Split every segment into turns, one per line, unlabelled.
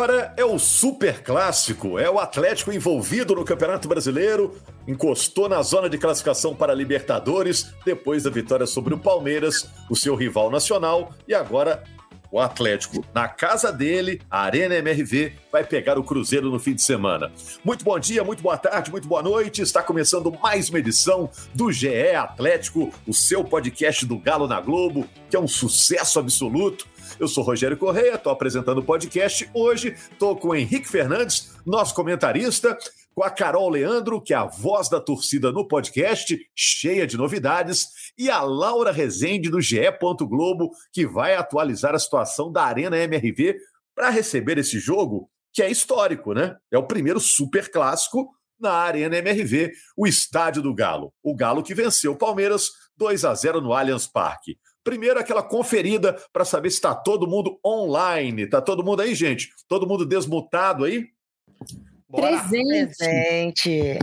Agora é o super clássico, é o Atlético envolvido no Campeonato Brasileiro, encostou na zona de classificação para Libertadores depois da vitória sobre o Palmeiras, o seu rival nacional, e agora o Atlético na casa dele, a Arena MRV, vai pegar o Cruzeiro no fim de semana. Muito bom dia, muito boa tarde, muito boa noite. Está começando mais uma edição do GE Atlético, o seu podcast do Galo na Globo, que é um sucesso absoluto. Eu sou Rogério Correia, estou apresentando o podcast. Hoje estou com o Henrique Fernandes, nosso comentarista, com a Carol Leandro, que é a voz da torcida no podcast, cheia de novidades, e a Laura Rezende do GE. Globo, que vai atualizar a situação da Arena MRV para receber esse jogo, que é histórico, né? É o primeiro super clássico na Arena MRV, o estádio do Galo. O Galo que venceu o Palmeiras 2 a 0 no Allianz Parque. Primeiro, aquela conferida para saber se está todo mundo online. Está todo mundo aí, gente? Todo mundo desmutado aí?
Bora. Presente.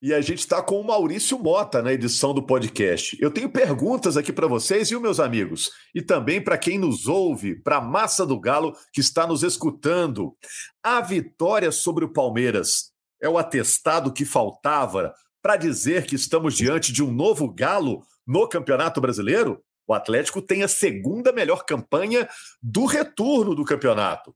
E a gente está com o Maurício Mota na edição do podcast. Eu tenho perguntas aqui para vocês e meus amigos, e também para quem nos ouve, para a massa do Galo que está nos escutando. A vitória sobre o Palmeiras é o atestado que faltava para dizer que estamos diante de um novo Galo no Campeonato Brasileiro? O Atlético tem a segunda melhor campanha do retorno do campeonato.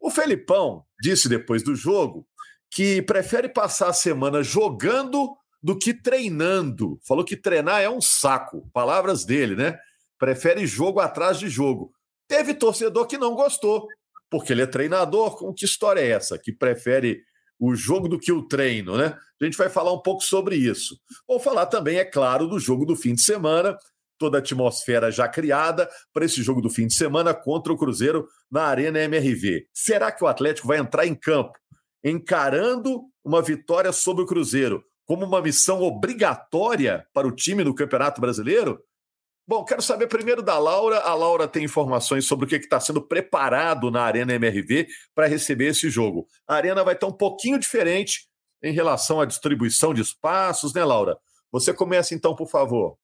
O Felipão disse depois do jogo que prefere passar a semana jogando do que treinando. Falou que treinar é um saco. Palavras dele, né? Prefere jogo atrás de jogo. Teve torcedor que não gostou, porque ele é treinador. Com que história é essa? Que prefere o jogo do que o treino, né? A gente vai falar um pouco sobre isso. Vou falar também, é claro, do jogo do fim de semana, toda a atmosfera já criada para esse jogo do fim de semana contra o Cruzeiro na Arena MRV. Será que o Atlético vai entrar em campo encarando uma vitória sobre o Cruzeiro como uma missão obrigatória para o time no Campeonato Brasileiro? Bom, quero saber primeiro da Laura. A Laura tem informações sobre o que está sendo preparado na Arena MRV para receber esse jogo. A Arena vai estar um pouquinho diferente em relação à distribuição de espaços, né, Laura? Você começa então, por favor.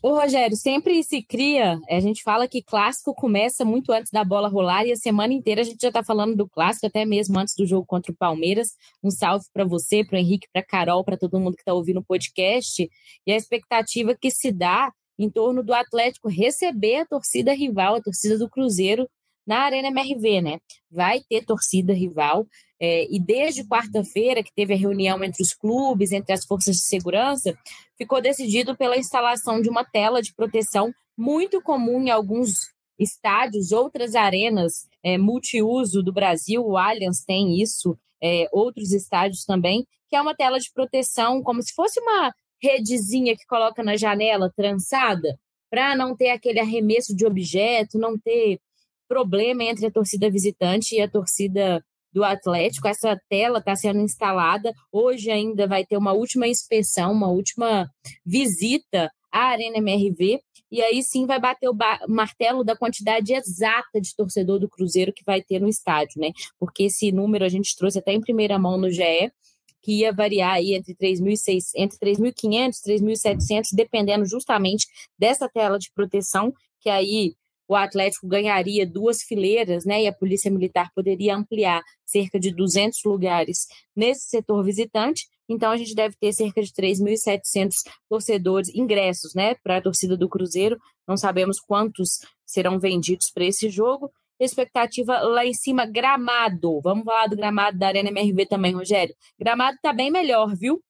Ô, Rogério, sempre se cria, a gente fala que clássico começa muito antes da bola rolar e a semana inteira a gente já está falando do clássico, até mesmo antes do jogo contra o Palmeiras. Um salve para você, para o Henrique, para Carol, para todo mundo que está ouvindo o podcast. E a expectativa que se dá em torno do Atlético receber a torcida rival, a torcida do Cruzeiro, na Arena MRV, né? Vai ter torcida rival. É, e desde quarta-feira, que teve a reunião entre os clubes, entre as forças de segurança, ficou decidido pela instalação de uma tela de proteção muito comum em alguns estádios, outras arenas é, multiuso do Brasil, o Allianz tem isso, é, outros estádios também, que é uma tela de proteção, como se fosse uma redezinha que coloca na janela trançada, para não ter aquele arremesso de objeto, não ter problema entre a torcida visitante e a torcida do Atlético. Essa tela está sendo instalada. Hoje ainda vai ter uma última inspeção, uma última visita à Arena MRV. E aí sim vai bater o martelo da quantidade exata de torcedor do Cruzeiro que vai ter no estádio, né? Porque esse número a gente trouxe até em primeira mão no GE, que ia variar aí entre 3.600, entre 3.500 e 3.700, dependendo justamente dessa tela de proteção, que aí o Atlético ganharia duas fileiras, né? E a Polícia Militar poderia ampliar cerca de 200 lugares nesse setor visitante. Então, a gente deve ter cerca de 3.700 torcedores, ingressos, né, para a torcida do Cruzeiro. Não sabemos quantos serão vendidos para esse jogo. Expectativa lá em cima, gramado. Vamos falar do gramado da Arena MRV também, Rogério. Gramado está bem melhor, viu?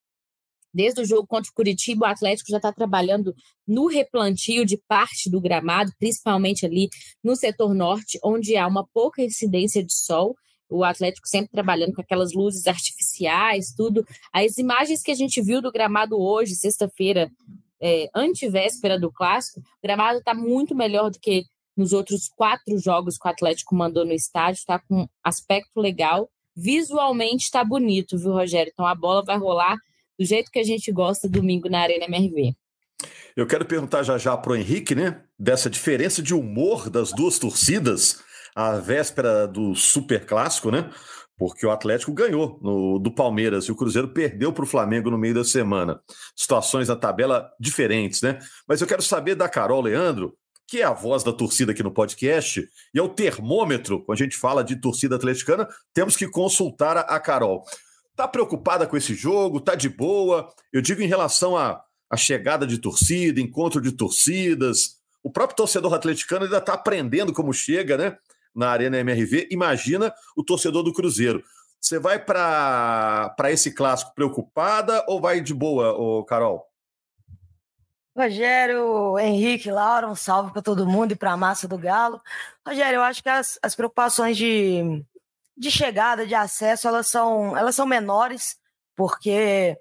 Desde o jogo contra o Curitiba, o Atlético já está trabalhando no replantio de parte do gramado, principalmente ali no setor norte, onde há uma pouca incidência de sol. O Atlético sempre trabalhando com aquelas luzes artificiais, tudo. As imagens que a gente viu do gramado hoje, sexta-feira, é, antivéspera do clássico, o gramado está muito melhor do que nos outros quatro jogos que o Atlético mandou no estádio, está com aspecto legal. Visualmente está bonito, viu, Rogério? Então a bola vai rolar do jeito que a gente gosta domingo na Arena MRV.
Eu quero perguntar já já para o Henrique, né? Dessa diferença de humor das duas torcidas à véspera do Super Clássico, né? Porque o Atlético ganhou no, do Palmeiras e o Cruzeiro perdeu para o Flamengo no meio da semana. Situações na tabela diferentes, né? Mas eu quero saber da Carol Leandro, que é a voz da torcida aqui no podcast e é o termômetro, quando a gente fala de torcida atleticana, temos que consultar a Carol. Tá preocupada com esse jogo? Tá de boa? Eu digo em relação à, à chegada de torcida, encontro de torcidas. O próprio torcedor atleticano ainda está aprendendo como chega, né? Na Arena MRV. Imagina o torcedor do Cruzeiro. Você vai para esse clássico preocupada ou vai de boa, ô Carol?
Rogério, Henrique, Laura, um salve para todo mundo e para a massa do Galo. Rogério, eu acho que as, as preocupações de, de chegada, de acesso, elas são, elas são menores, porque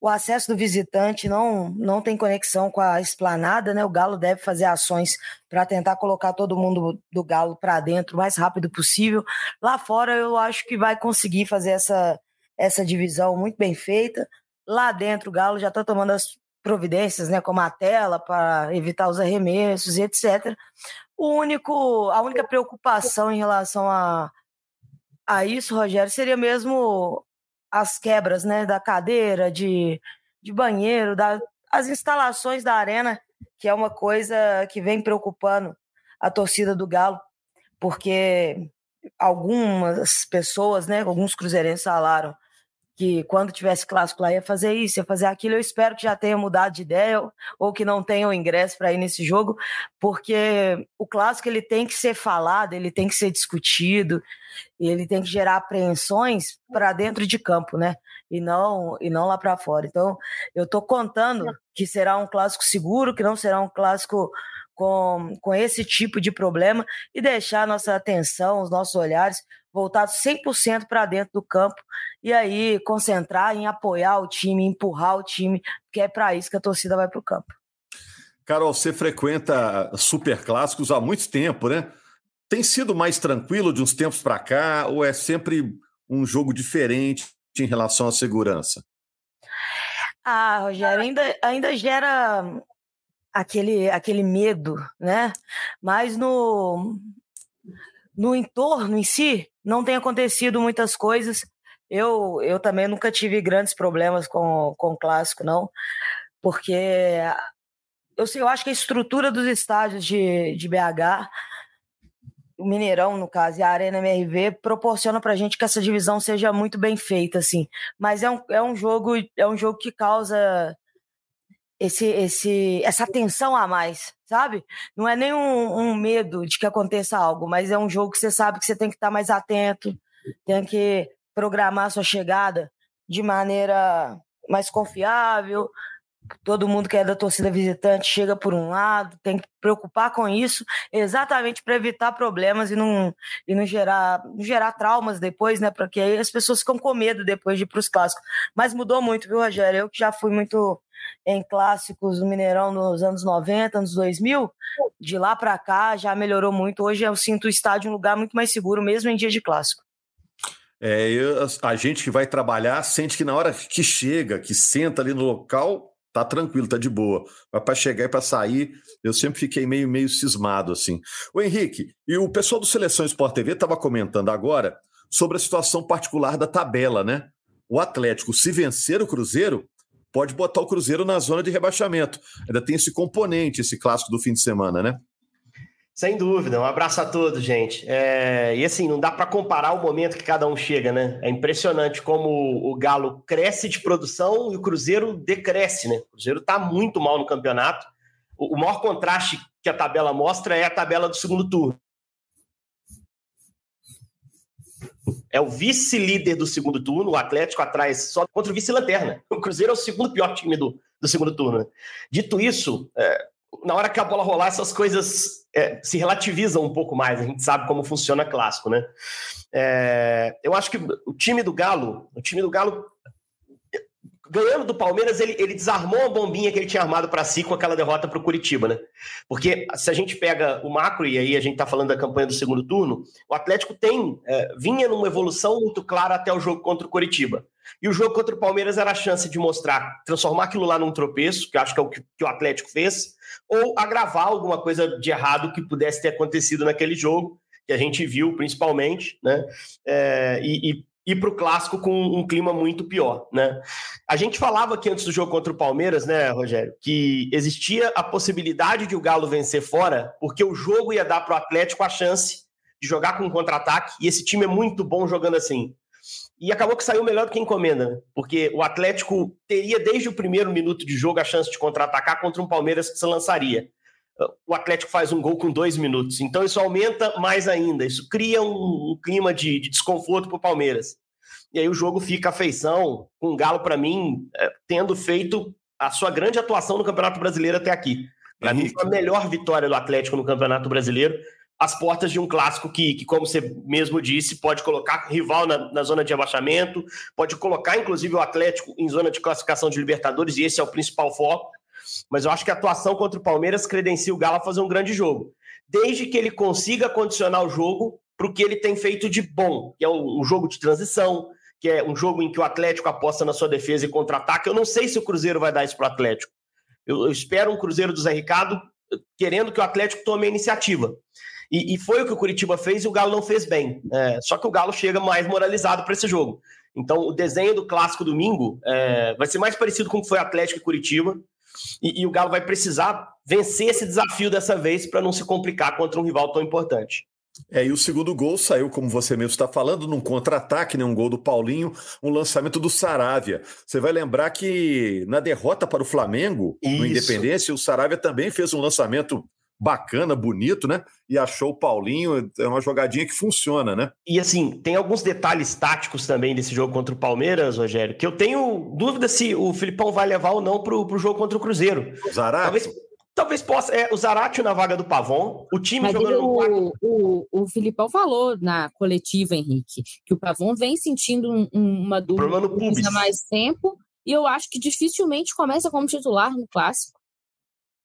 o acesso do visitante não, não tem conexão com a esplanada, né? O Galo deve fazer ações para tentar colocar todo mundo do Galo para dentro o mais rápido possível. Lá fora, eu acho que vai conseguir fazer essa, essa divisão muito bem feita. Lá dentro, o Galo já está tomando as providências, né, como a tela para evitar os arremessos e etc. O único, a única preocupação em relação a, a isso, Rogério, seria mesmo as quebras, né, da cadeira, de, de banheiro, da, as instalações da arena, que é uma coisa que vem preocupando a torcida do Galo, porque algumas pessoas, né, alguns cruzeirenses falaram que quando tivesse clássico lá ia fazer isso, ia fazer aquilo. Eu espero que já tenha mudado de ideia ou que não tenha o ingresso para ir nesse jogo, porque o clássico ele tem que ser falado, ele tem que ser discutido, ele tem que gerar apreensões para dentro de campo, né? E não e não lá para fora. Então, eu estou contando que será um clássico seguro, que não será um clássico com, com esse tipo de problema e deixar nossa atenção, os nossos olhares voltados 100% para dentro do campo e aí concentrar em apoiar o time, empurrar o time, que é para isso que a torcida vai para o campo.
Carol, você frequenta super clássicos há muito tempo, né? Tem sido mais tranquilo de uns tempos para cá ou é sempre um jogo diferente em relação à segurança?
Ah, Rogério, ainda, ainda gera aquele, aquele medo, né? Mas no, no entorno em si, não tem acontecido muitas coisas. Eu, eu também nunca tive grandes problemas com, com o clássico, não, porque eu, eu acho que a estrutura dos estádios de, de BH, o Mineirão, no caso, e a Arena MRV, proporciona para a gente que essa divisão seja muito bem feita, assim. Mas é um, é um jogo é um jogo que causa esse, esse, essa tensão a mais, sabe? Não é nem um, um, medo de que aconteça algo, mas é um jogo que você sabe que você tem que estar mais atento, tem que programar a sua chegada de maneira mais confiável. Todo mundo que é da torcida visitante chega por um lado, tem que preocupar com isso, exatamente para evitar problemas e não, e não gerar, não gerar traumas depois, né? Porque aí as pessoas ficam com medo depois de ir para os clássicos. Mas mudou muito, viu, Rogério? Eu que já fui muito em clássicos do Mineirão nos anos 90, anos 2000, de lá para cá já melhorou muito. Hoje eu sinto o estádio um lugar muito mais seguro, mesmo em dia de clássico.
É, eu, a gente que vai trabalhar sente que na hora que chega, que senta ali no local, tá tranquilo, tá de boa. Mas para chegar e para sair, eu sempre fiquei meio meio cismado assim. O Henrique, e o pessoal do Seleção Sport TV estava comentando agora sobre a situação particular da tabela, né? O Atlético, se vencer o Cruzeiro, pode botar o Cruzeiro na zona de rebaixamento. Ainda tem esse componente, esse clássico do fim de semana, né?
Sem dúvida, um abraço a todos, gente. É, e assim, não dá para comparar o momento que cada um chega, né? É impressionante como o Galo cresce de produção e o Cruzeiro decresce, né? O Cruzeiro está muito mal no campeonato. O, maior contraste que a tabela mostra é a tabela do segundo turno. É o vice-líder do segundo turno, o Atlético atrás só contra o vice-lanterna. O Cruzeiro é o segundo pior time do, do segundo turno. Dito isso, é, na hora que a bola rolar, essas coisas é, se relativizam um pouco mais. A gente sabe como funciona clássico, né? É, eu acho que o time do Galo, o time do Galo ganhando do Palmeiras, ele, ele desarmou a bombinha que ele tinha armado para si com aquela derrota para o Curitiba, né? Porque se a gente pega o macro, e aí a gente está falando da campanha do segundo turno, o Atlético tem é, vinha numa evolução muito clara até o jogo contra o Curitiba. E o jogo contra o Palmeiras era a chance de mostrar, transformar aquilo lá num tropeço, que acho que é o que, que o Atlético fez, ou agravar alguma coisa de errado que pudesse ter acontecido naquele jogo, que a gente viu principalmente, né? É, e, e ir para o clássico com um clima muito pior, né? A gente falava aqui antes do jogo contra o Palmeiras, né, Rogério, que existia a possibilidade de o Galo vencer fora, porque o jogo ia dar para o Atlético a chance de jogar com um contra-ataque, e esse time é muito bom jogando assim. E acabou que saiu melhor do que encomenda, né? porque o Atlético teria desde o primeiro minuto de jogo a chance de contra-atacar contra um Palmeiras que se lançaria. O Atlético faz um gol com dois minutos, então isso aumenta mais ainda, isso cria um, um clima de, de desconforto para o Palmeiras. E aí o jogo fica a feição, com o Galo, para mim, é, tendo feito a sua grande atuação no Campeonato Brasileiro até aqui. Para mim, foi a melhor vitória do Atlético no Campeonato Brasileiro às portas de um clássico que, que, como você mesmo disse, pode colocar rival na, na, zona de abaixamento, pode colocar, inclusive, o Atlético em zona de classificação de Libertadores, e esse é o principal foco. Mas eu acho que a atuação contra o Palmeiras credencia o Galo a fazer um grande jogo. Desde que ele consiga condicionar o jogo para o que ele tem feito de bom, que é um, jogo de transição, que é um jogo em que o Atlético aposta na sua defesa e contra-ataque. Eu não sei se o Cruzeiro vai dar isso para o Atlético. Eu, eu espero um Cruzeiro do Zé Ricardo querendo que o Atlético tome a iniciativa. E, e, foi o que o Curitiba fez e o Galo não fez bem. É, só que o Galo chega mais moralizado para esse jogo. Então, o desenho do clássico domingo é, vai ser mais parecido com o que foi Atlético e Curitiba. E, e o Galo vai precisar vencer esse desafio dessa vez para não se complicar contra um rival tão importante.
É, e o segundo gol saiu, como você mesmo está falando, num contra-ataque, né? um gol do Paulinho, um lançamento do Saravia. Você vai lembrar que na derrota para o Flamengo, Isso. no Independência, o Saravia também fez um lançamento bacana, bonito, né? E achou o Paulinho, é uma jogadinha que funciona, né?
E assim, tem alguns detalhes táticos também desse jogo contra o Palmeiras, Rogério, que eu tenho dúvida se o Filipão vai levar ou não para o jogo contra o Cruzeiro.
Zarate?
Talvez, talvez possa. É, o Zarate na vaga do Pavon, o time Mas jogando
o, no o, o Filipão falou na coletiva, Henrique, que o Pavon vem sentindo um, uma dúvida há mais tempo, e eu acho que dificilmente começa como titular no clássico.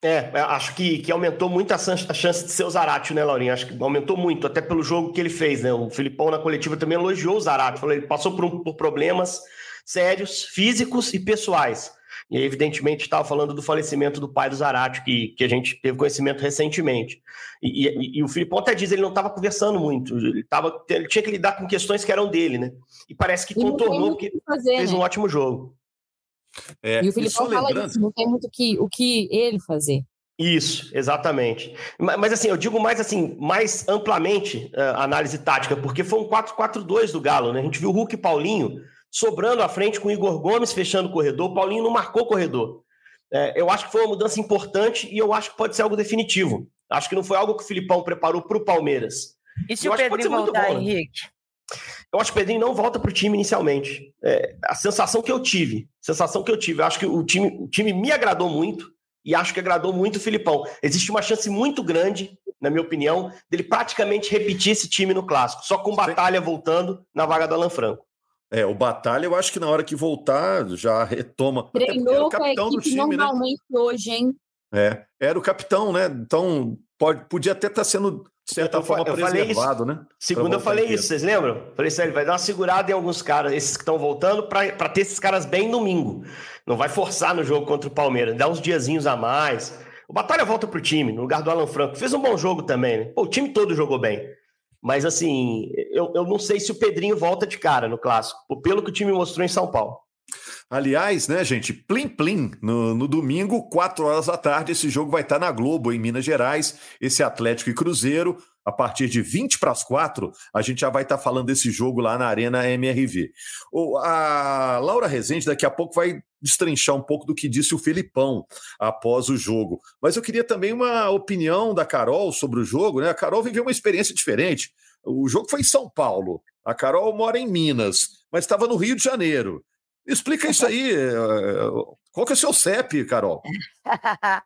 É, é, acho que, que aumentou muito a chance de ser o Zarate, né, Laurinha? Acho que aumentou muito, até pelo jogo que ele fez, né? O Filipão na coletiva também elogiou o Zarate, falou ele passou por, um, por problemas sérios, físicos e pessoais. E aí, evidentemente, estava falando do falecimento do pai do Zarate, que, que a gente teve conhecimento recentemente. E, e, e o Filipão até diz ele não estava conversando muito, ele, tava, ele tinha que lidar com questões que eram dele, né? E parece que contornou, porque fazer, fez né? um ótimo jogo.
É, e o Filipão fala lembrando... isso, não tem muito que, o que ele fazer.
Isso, exatamente. Mas, mas, assim, eu digo mais assim, mais amplamente uh, análise tática, porque foi um 4-4-2 do Galo, né? A gente viu o Hulk e Paulinho sobrando à frente com o Igor Gomes fechando o corredor, o Paulinho não marcou o corredor. É, eu acho que foi uma mudança importante e eu acho que pode ser algo definitivo. Acho que não foi algo que o Filipão preparou para o Palmeiras.
E se eu o Pedrinho voltar, bom, né?
Eu acho que o Pedrinho não volta para o time inicialmente. É, a sensação que eu tive, sensação que eu tive, eu acho que o time, o time me agradou muito e acho que agradou muito o Filipão. Existe uma chance muito grande, na minha opinião, dele praticamente repetir esse time no clássico, só com batalha voltando na vaga do Alan Franco.
É, o Batalha, eu acho que na hora que voltar já retoma.
Treinou o capitão do time, né? normalmente né? hoje, hein?
É, era o capitão, né? Então pode, podia até estar tá sendo de certa eu, forma, eu preservado,
né? Segundo eu falei isso, vocês lembram? Falei assim, ele vai dar uma segurada em alguns caras, esses que estão voltando, para ter esses caras bem domingo. Não vai forçar no jogo contra o Palmeiras, dá uns diazinhos a mais. O Batalha volta pro time, no lugar do Alan Franco. Fez um bom jogo também, né? Pô, o time todo jogou bem. Mas assim, eu, eu não sei se o Pedrinho volta de cara no clássico, pelo que o time mostrou em São Paulo.
Aliás, né, gente, plim plim, no, no, domingo, 4 horas da tarde, esse jogo vai estar na Globo, em Minas Gerais, esse Atlético e Cruzeiro. A partir de 20 para as 4, a gente já vai estar falando desse jogo lá na Arena MRV. O, a Laura Rezende daqui a pouco vai destrinchar um pouco do que disse o Felipão após o jogo. Mas eu queria também uma opinião da Carol sobre o jogo, né? A Carol viveu uma experiência diferente. O jogo foi em São Paulo. A Carol mora em Minas, mas estava no Rio de Janeiro. Explica isso aí. Eh, qual que é o seu CEP, Carol?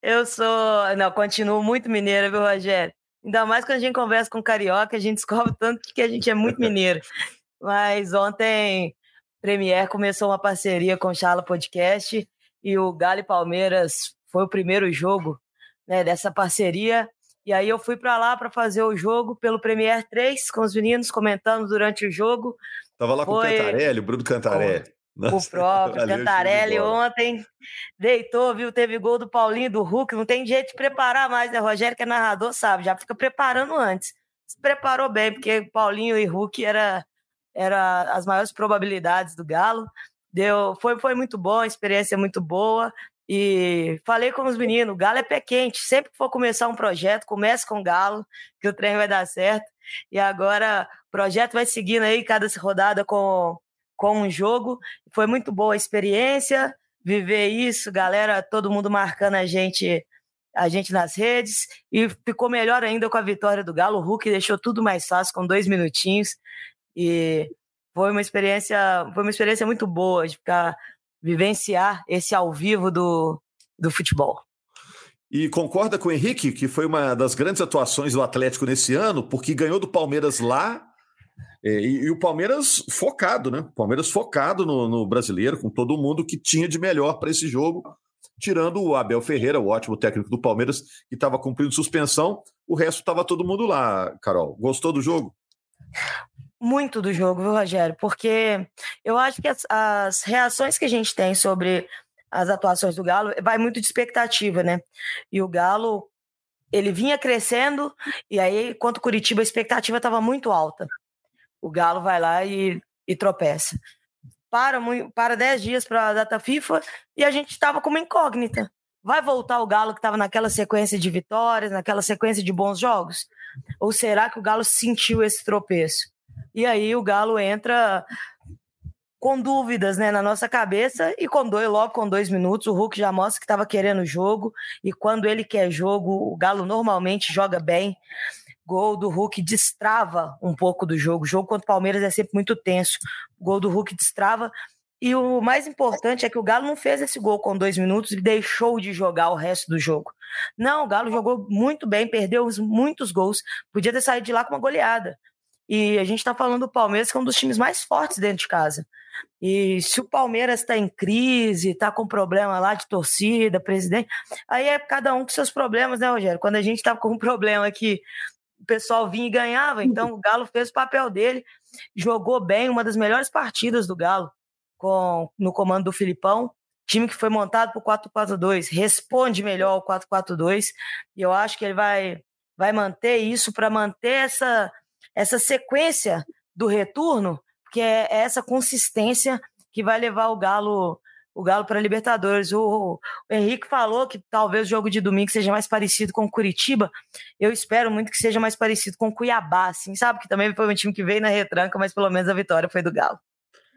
eu sou. Não, continuo muito mineira, viu, Rogério? Ainda mais quando a gente conversa com carioca, a gente descobre tanto que a gente é muito mineiro. Mas ontem Premier começou uma parceria com o Charla Podcast e o Galo Palmeiras foi o primeiro jogo né, dessa parceria. E aí eu fui para lá para fazer o jogo pelo Premier 3 com os meninos comentando durante o jogo.
Tava lá foi... com o Cantarelli, o Bruno Cantarelli.
Nossa, o próprio Cantarelli ontem deitou, viu? Teve gol do Paulinho do Hulk. Não tem jeito de preparar mais, né? Rogério, que é narrador, sabe? Já fica preparando antes. Se preparou bem, porque Paulinho e Hulk era, era as maiores probabilidades do Galo. Deu, foi, foi muito bom, a experiência muito boa. E falei com os meninos, o Galo é pé quente. Sempre que for começar um projeto, comece com o Galo, que o trem vai dar certo. E agora o projeto vai seguindo aí cada rodada com, com um jogo. Foi muito boa a experiência, viver isso, galera, todo mundo marcando a gente a gente nas redes e ficou melhor ainda com a vitória do Galo. O Hulk deixou tudo mais fácil com dois minutinhos e foi uma experiência foi uma experiência muito boa de ficar vivenciar esse ao vivo do, do futebol.
E concorda com o Henrique, que foi uma das grandes atuações do Atlético nesse ano, porque ganhou do Palmeiras lá, é, e, e o Palmeiras focado, né? Palmeiras focado no, no brasileiro, com todo mundo que tinha de melhor para esse jogo, tirando o Abel Ferreira, o ótimo técnico do Palmeiras, que estava cumprindo suspensão, o resto estava todo mundo lá, Carol. Gostou do jogo?
Muito do jogo, viu, Rogério? Porque eu acho que as, as, reações que a gente tem sobre as atuações do Galo vai muito de expectativa, né? E o Galo, ele vinha crescendo, e aí, quanto Curitiba, a expectativa estava muito alta. O Galo vai lá e, e tropeça. Para, para 10 dias para a data FIFA e a gente estava como incógnita. Vai voltar o Galo que estava naquela sequência de vitórias, naquela sequência de bons jogos? Ou será que o Galo sentiu esse tropeço? E aí o Galo entra com dúvidas né, na nossa cabeça e com dois, logo com dois minutos o Hulk já mostra que estava querendo jogo e quando ele quer jogo, o Galo normalmente joga bem. Gol do Hulk destrava um pouco do jogo. O jogo contra o Palmeiras é sempre muito tenso. Gol do Hulk destrava. E o mais importante é que o Galo não fez esse gol com dois minutos e deixou de jogar o resto do jogo. Não, o Galo jogou muito bem, perdeu muitos gols. Podia ter saído de lá com uma goleada. E a gente está falando do Palmeiras, que é um dos times mais fortes dentro de casa. E se o Palmeiras está em crise, está com problema lá de torcida, presidente, aí é cada um com seus problemas, né, Rogério? Quando a gente estava com um problema que o pessoal vinha e ganhava, então o Galo fez o papel dele, jogou bem, uma das melhores partidas do Galo com, no comando do Filipão. Time que foi montado por 4-4-2, responde melhor ao 4-4-2, e eu acho que ele vai, vai manter isso para manter essa essa sequência do retorno, que é essa consistência que vai levar o Galo o Galo para a Libertadores. O, o, Henrique falou que talvez o jogo de domingo seja mais parecido com o Curitiba. Eu espero muito que seja mais parecido com o Cuiabá, assim, sabe? Que também foi um time que veio na retranca, mas pelo menos a vitória foi do Galo.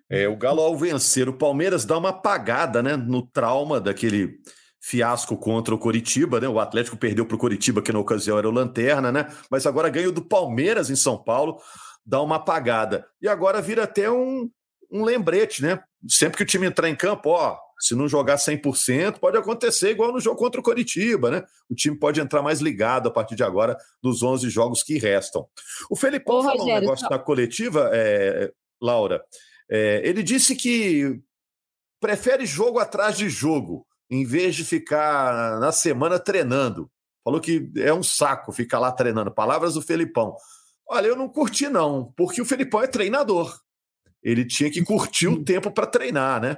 É, o Galo ao vencer o Palmeiras dá uma apagada, né, no trauma daquele fiasco contra o Coritiba, né? O Atlético perdeu para o Coritiba, que na ocasião era o Lanterna, né? Mas agora ganhou do Palmeiras em São Paulo, dá uma apagada. E agora vira até um, um lembrete, né? Sempre que o time entrar em campo, ó, se não jogar 100%, pode acontecer igual no jogo contra o Coritiba, né? O time pode entrar mais ligado a partir de agora dos 11 jogos que restam. O Felipão Ô, falou Rogério, um negócio da coletiva, é, Laura. É, ele disse que prefere jogo atrás de jogo em vez de ficar na semana treinando. Falou que é um saco ficar lá treinando. Palavras do Felipão. Olha, eu não curti, não, porque o Felipão é treinador. Ele tinha que curtir o tempo para treinar, né?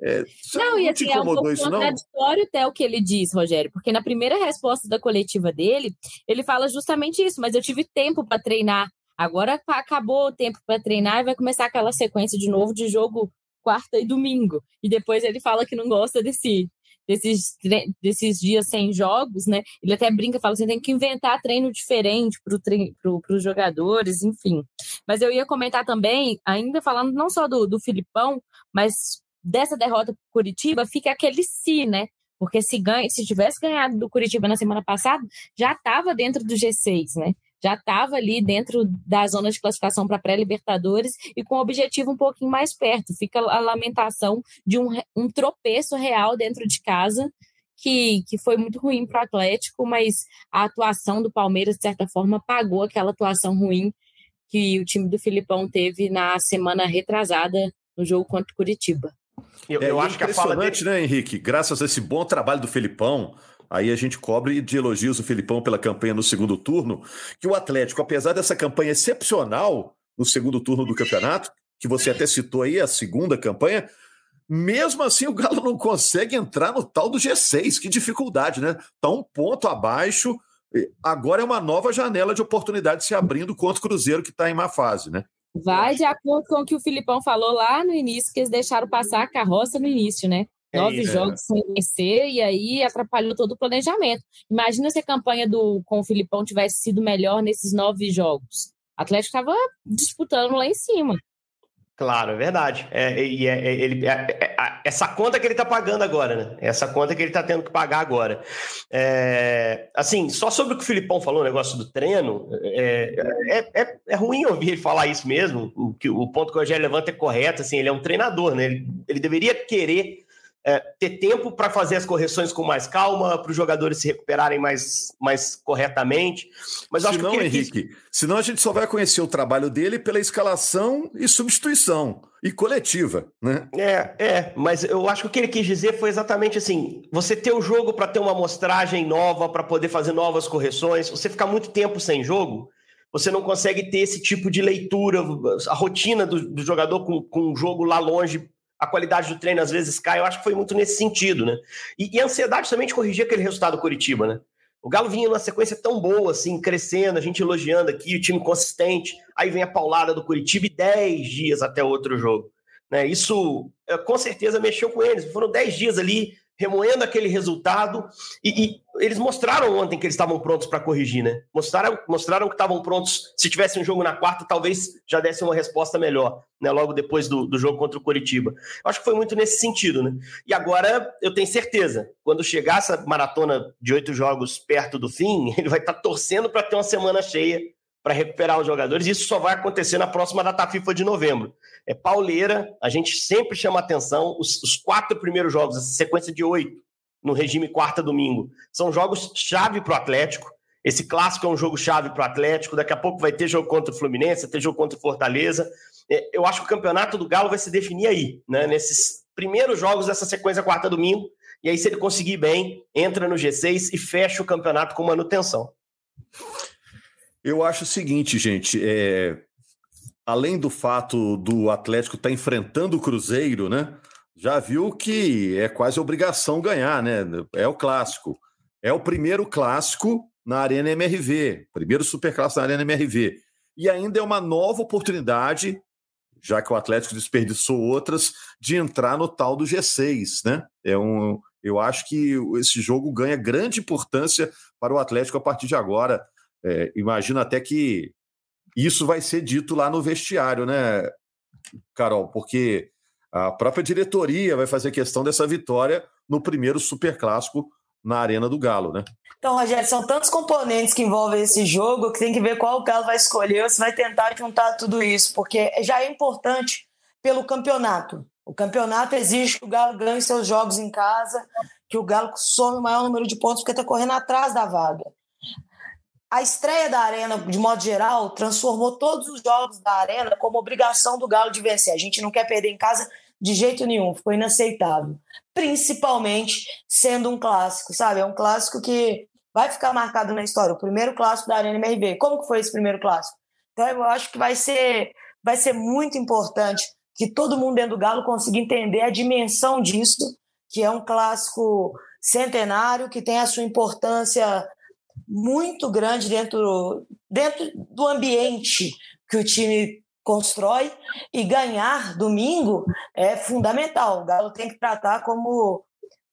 É, não, e assim, é um pouco isso, contraditório não? até o que ele diz, Rogério, porque na primeira resposta da coletiva dele, ele fala justamente isso, mas eu tive tempo para treinar. Agora acabou o tempo para treinar e vai começar aquela sequência de novo de jogo quarta e domingo. E depois ele fala que não gosta desse desses, desses dias sem jogos, né? Ele até brinca, fala assim, tem que inventar treino diferente para pro, os jogadores, enfim. Mas eu ia comentar também, ainda falando não só do, do Filipão, mas dessa derrota para Curitiba, fica aquele si, né? Porque se, ganha, se tivesse ganhado do Curitiba na semana passada, já estava dentro do G6, né? Já estava ali dentro da zona de classificação para pré-Libertadores e com o objetivo um pouquinho mais perto. Fica a lamentação de um, um tropeço real dentro de casa, que, que foi muito ruim para o Atlético, mas a atuação do Palmeiras, de certa forma, pagou aquela atuação ruim que o time do Filipão teve na semana retrasada no jogo contra o Curitiba.
Eu, é, eu acho que impressionante, dele... né, Henrique? Graças a esse bom trabalho do Felipão, aí a gente cobre de elogios o Felipão pela campanha no segundo turno, que o Atlético, apesar dessa campanha excepcional no segundo turno do campeonato, que você até citou aí, a segunda campanha, mesmo assim o Galo não consegue entrar no tal do G6. Que dificuldade, né? Está um ponto abaixo. Agora é uma nova janela de oportunidade se abrindo contra o Cruzeiro, que está em má fase, né?
Vai de acordo com o que o Filipão falou lá no início, que eles deixaram passar a carroça no início, né? É Nove isso, jogos é. sem vencer, e aí atrapalhou todo o planejamento. Imagina se a campanha do, com o Filipão tivesse sido melhor nesses nove jogos. O Atlético estava disputando lá em cima.
Claro, é verdade. É, e é, é, ele, é, é, essa conta que ele está pagando agora, né? Essa conta que ele está tendo que pagar agora. É, assim, só sobre o que o Filipão falou, o negócio do treino, é, é, ruim ouvir ele falar isso mesmo. O, que, o ponto que o Rogério levanta é correto, assim, ele é um treinador, né? Ele, ele deveria querer é, ter tempo para fazer as correções com mais calma, para os jogadores se recuperarem mais, mais corretamente. Mas acho
senão,
que
Henrique, quis... senão a gente só vai conhecer o trabalho dele pela escalação e substituição e coletiva, né?
É, é, mas eu acho que o que ele quis dizer foi exatamente assim: você ter o jogo para ter uma amostragem nova, para poder fazer novas correções, você ficar muito tempo sem jogo. Você não consegue ter esse tipo de leitura, a rotina do, do jogador com, com um jogo lá longe a qualidade do treino às vezes cai. Eu acho que foi muito nesse sentido, né? E, e a ansiedade também de corrigir aquele resultado do Curitiba, né? O Galo vinha numa sequência tão boa, assim, crescendo, a gente elogiando aqui, o time consistente. Aí vem a paulada do Curitiba e 10 dias até outro jogo. Né? Isso, é, com certeza, mexeu com eles. Foram 10 dias ali remoendo aquele resultado. E, e eles mostraram ontem que eles estavam prontos para corrigir, né? Mostraram, mostraram que estavam prontos. Se tivesse um jogo na quarta, talvez já desse uma resposta melhor, né? Logo depois do, do jogo contra o Coritiba. Eu acho que foi muito nesse sentido, né? E agora eu tenho certeza, quando chegar essa maratona de oito jogos perto do fim, ele vai estar tá torcendo para ter uma semana cheia para recuperar os jogadores. Isso só vai acontecer na próxima data FIFA de novembro. É pauleira, a gente sempre chama atenção. Os, os quatro primeiros jogos, essa sequência de oito, no regime quarta-domingo, são jogos chave para o Atlético. Esse clássico é um jogo chave para o Atlético. Daqui a pouco vai ter jogo contra o Fluminense, ter jogo contra o Fortaleza. É, eu acho que o campeonato do Galo vai se definir aí, né? nesses primeiros jogos dessa sequência quarta-domingo. E aí, se ele conseguir bem, entra no G6 e fecha o campeonato com manutenção.
Eu acho o seguinte, gente, é... além do fato do Atlético estar tá enfrentando o Cruzeiro, né? Já viu que é quase obrigação ganhar, né? É o clássico. É o primeiro clássico na Arena MRV, primeiro superclássico na Arena MRV. E ainda é uma nova oportunidade, já que o Atlético desperdiçou outras, de entrar no tal do G6, né? É um, eu acho que esse jogo ganha grande importância para o Atlético a partir de agora. É, imagino até que isso vai ser dito lá no vestiário, né, Carol? Porque a própria diretoria vai fazer questão dessa vitória no primeiro superclássico na Arena do Galo, né?
Então, Rogério, são tantos componentes que envolvem esse jogo que tem que ver qual o Galo vai escolher, você vai tentar juntar tudo isso, porque já é importante pelo campeonato. O campeonato exige que o Galo ganhe seus jogos em casa, que o Galo some o maior número de pontos, porque está correndo atrás da vaga. A estreia da Arena, de modo geral, transformou todos os jogos da Arena como obrigação do Galo de vencer. A gente não quer perder em casa de jeito nenhum, foi inaceitável. Principalmente sendo um clássico, sabe? É um clássico que vai ficar marcado na história. O primeiro clássico da Arena MRV. Como que foi esse primeiro clássico? Então eu acho que vai ser, vai ser muito importante que todo mundo dentro do Galo consiga entender a dimensão disso, que é um clássico centenário, que tem a sua importância muito grande dentro, dentro do ambiente que o time constrói e ganhar domingo é fundamental. O Galo tem que tratar como,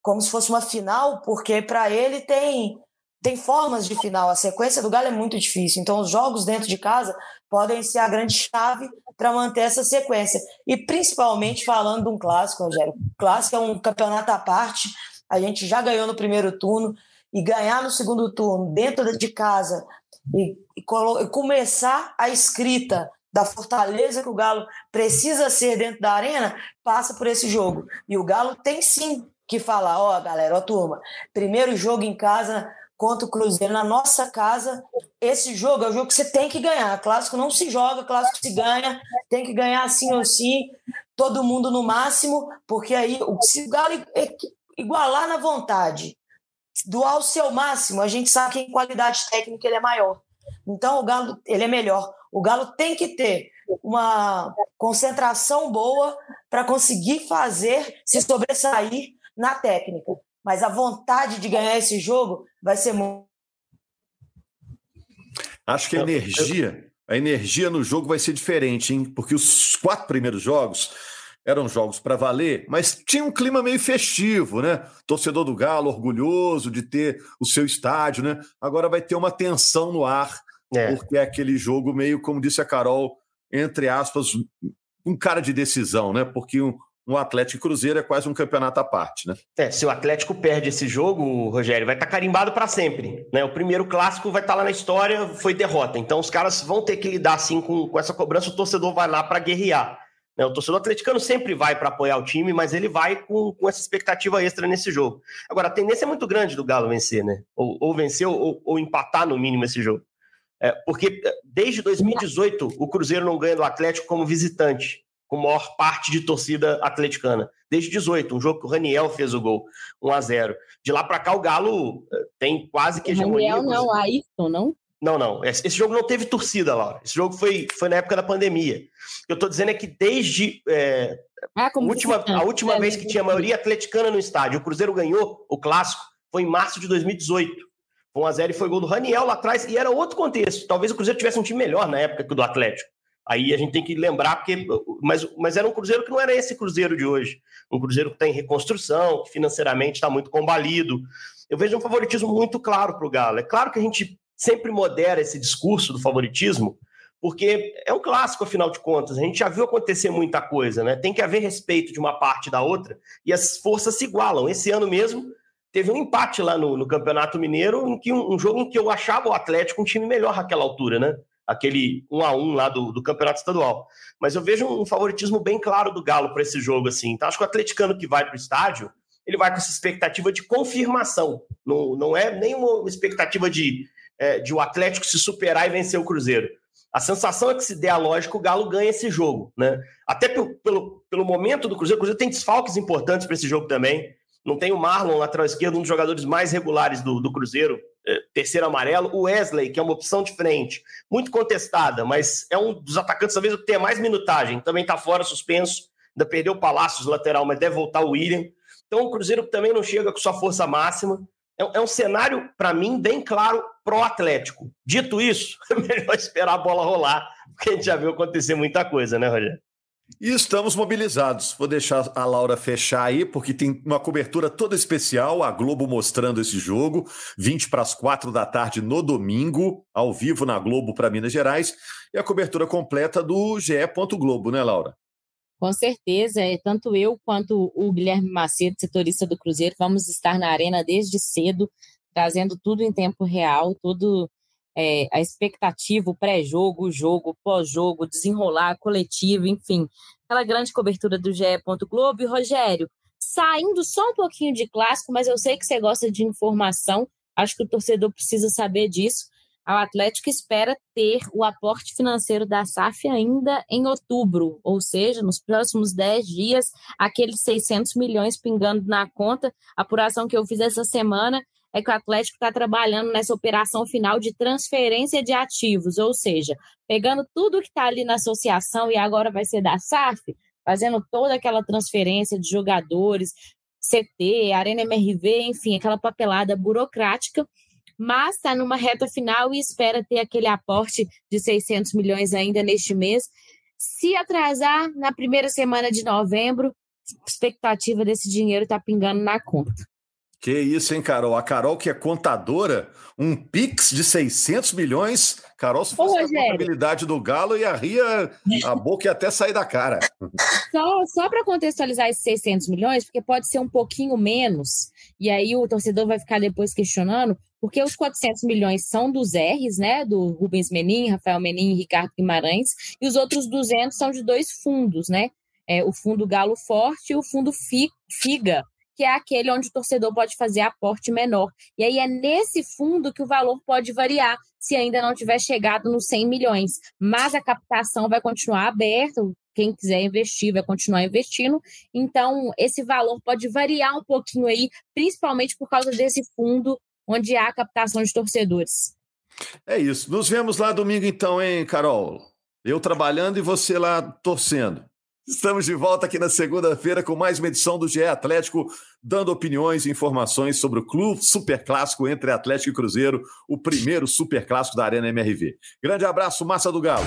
como se fosse uma final, porque para ele tem, tem formas de final. A sequência do Galo é muito difícil. Então, os jogos dentro de casa podem ser a grande chave para manter essa sequência. E principalmente falando de um clássico, Rogério. Clássico é um campeonato à parte. A gente já ganhou no primeiro turno e ganhar no segundo turno dentro de casa e, e começar a escrita da fortaleza que o Galo precisa ser dentro da arena, passa por esse jogo. E o Galo tem sim que falar, ó, oh, galera, ó, oh, turma, primeiro jogo em casa contra o Cruzeiro na nossa casa. Esse jogo é o jogo que você tem que ganhar. Clássico não se joga, clássico se ganha, tem que ganhar assim ou sim, todo mundo no máximo, porque aí se o Galo igualar na vontade, doar o seu máximo, a gente sabe que em qualidade técnica ele é maior. Então o Galo ele é melhor. O Galo tem que ter uma concentração boa para conseguir fazer se sobressair na técnica. Mas a vontade de ganhar esse jogo vai ser muito.
Acho que a energia, a energia no jogo vai ser diferente, hein? Porque os quatro primeiros jogos eram jogos para valer, mas tinha um clima meio festivo, né? Torcedor do Galo orgulhoso de ter o seu estádio, né? Agora vai ter uma tensão no ar, é. porque é aquele jogo meio, como disse a Carol, entre aspas, um cara de decisão, né? Porque um, um Atlético e Cruzeiro é quase um campeonato à parte, né?
É, se o Atlético perde esse jogo, Rogério, vai estar tá carimbado para sempre, né? O primeiro clássico vai estar tá lá na história, foi derrota. Então os caras vão ter que lidar assim com, com essa cobrança, o torcedor vai lá para guerrear. Né? O torcedor atleticano sempre vai para apoiar o time, mas ele vai com, com essa expectativa extra nesse jogo. Agora, a tendência é muito grande do Galo vencer, né? Ou, ou vencer ou, ou, empatar no mínimo esse jogo. É, porque é, desde 2018 o Cruzeiro não ganha do Atlético como visitante, com maior parte de torcida atleticana. Desde 18, um jogo que o Raniel fez o gol, 1 a 0 De lá para cá, o Galo é, tem quase que
hegemonia. Raniel não, Ayrton, não?
Não, não. Esse jogo não teve torcida, Laura. Esse jogo foi, foi na época da pandemia. O que eu estou dizendo é que desde é, ah, última, a última vez que tinha maioria atleticana no estádio, o Cruzeiro ganhou o clássico, foi em março de 2018. Foi 1x0 e foi gol do Raniel lá atrás, e era outro contexto. Talvez o Cruzeiro tivesse um time melhor na época que o do Atlético. Aí a gente tem que lembrar, porque. Mas, mas era um Cruzeiro que não era esse Cruzeiro de hoje. Um Cruzeiro que está em reconstrução, que financeiramente está muito combalido. Eu vejo um favoritismo muito claro para o Galo. É claro que a gente sempre modera esse discurso do favoritismo, porque é um clássico, afinal de contas. A gente já viu acontecer muita coisa, né? Tem que haver respeito de uma parte da outra e as forças se igualam. Esse ano mesmo teve um empate lá no, no Campeonato Mineiro, em que um, um, jogo em que eu achava o Atlético um time melhor naquela altura, né? Aquele 1 a 1 lá do, do Campeonato Estadual. Mas eu vejo um favoritismo bem claro do Galo para esse jogo, assim. Então acho que o atleticano que vai para o estádio, ele vai com essa expectativa de confirmação. Não, não é nem uma expectativa de é, de o Atlético se superar e vencer o Cruzeiro. A sensação é que, se der a lógica, o Galo ganha esse jogo. Né? Até pelo, pelo, pelo momento do Cruzeiro, o Cruzeiro tem desfalques importantes para esse jogo também. Não tem o Marlon, lateral esquerdo, um dos jogadores mais regulares do, do Cruzeiro, é, terceiro amarelo. O Wesley, que é uma opção de frente, muito contestada, mas é um dos atacantes, talvez, que tenha mais minutagem. Também está fora, suspenso. Ainda perdeu o Palácios lateral, mas deve voltar o William. Então, o Cruzeiro também não chega com sua força máxima. É, é um cenário, para mim, bem claro pró-Atlético. Dito isso, é melhor esperar a bola rolar, porque a gente já viu acontecer muita coisa, né, Rogério?
E estamos mobilizados. Vou deixar a Laura fechar aí, porque tem uma cobertura toda especial, a Globo mostrando esse jogo, 20 para as 4 da tarde no domingo, ao vivo na Globo para Minas Gerais, e a cobertura completa do GE. Globo, né, Laura?
Com certeza, é, tanto eu quanto o Guilherme Macedo, setorista do Cruzeiro, vamos estar na arena desde cedo, trazendo tudo em tempo real, tudo é, a expectativa, o pré-jogo, o jogo, pós-jogo, desenrolar, coletivo, enfim, aquela grande cobertura do GE. Globo. E Rogério, saindo só um pouquinho de clássico, mas eu sei que você gosta de informação, acho que o torcedor precisa saber disso o Atlético espera ter o aporte financeiro da SAF ainda em outubro, ou seja, nos próximos 10 dias, aqueles 600 milhões pingando na conta. A apuração que eu fiz essa semana é que o Atlético está trabalhando nessa operação final de transferência de ativos, ou seja, pegando tudo que está ali na associação e agora vai ser da SAF, fazendo toda aquela transferência de jogadores, CT, Arena MRV, enfim, aquela papelada burocrática mas está numa reta final e espera ter aquele aporte de 600 milhões ainda neste mês. Se atrasar na primeira semana de novembro, expectativa desse dinheiro está pingando na conta.
Que isso, hein, Carol? A Carol, que é contadora, um Pix de 600 milhões. Carol, se fosse Ô, a contabilidade do Galo, ia rir a boca e até sair da cara.
Só, só para contextualizar esses 600 milhões, porque pode ser um pouquinho menos, e aí o torcedor vai ficar depois questionando, porque os 400 milhões são dos R's, né, do Rubens Menin, Rafael Menin e Ricardo Guimarães, e os outros 200 são de dois fundos, né, é, o fundo Galo Forte e o fundo FIGA, que é aquele onde o torcedor pode fazer aporte menor. E aí é nesse fundo que o valor pode variar, se ainda não tiver chegado nos 100 milhões. Mas a captação vai continuar aberta, quem quiser investir vai continuar investindo. Então, esse valor pode variar um pouquinho aí, principalmente por causa desse fundo onde há captação de torcedores.
É isso. Nos vemos lá domingo, então, hein, Carol? Eu trabalhando e você lá torcendo. Estamos de volta aqui na segunda-feira com mais uma edição do GE Atlético, dando opiniões e informações sobre o clube superclássico entre Atlético e Cruzeiro, o primeiro superclássico da Arena MRV. Grande abraço, Massa do Galo.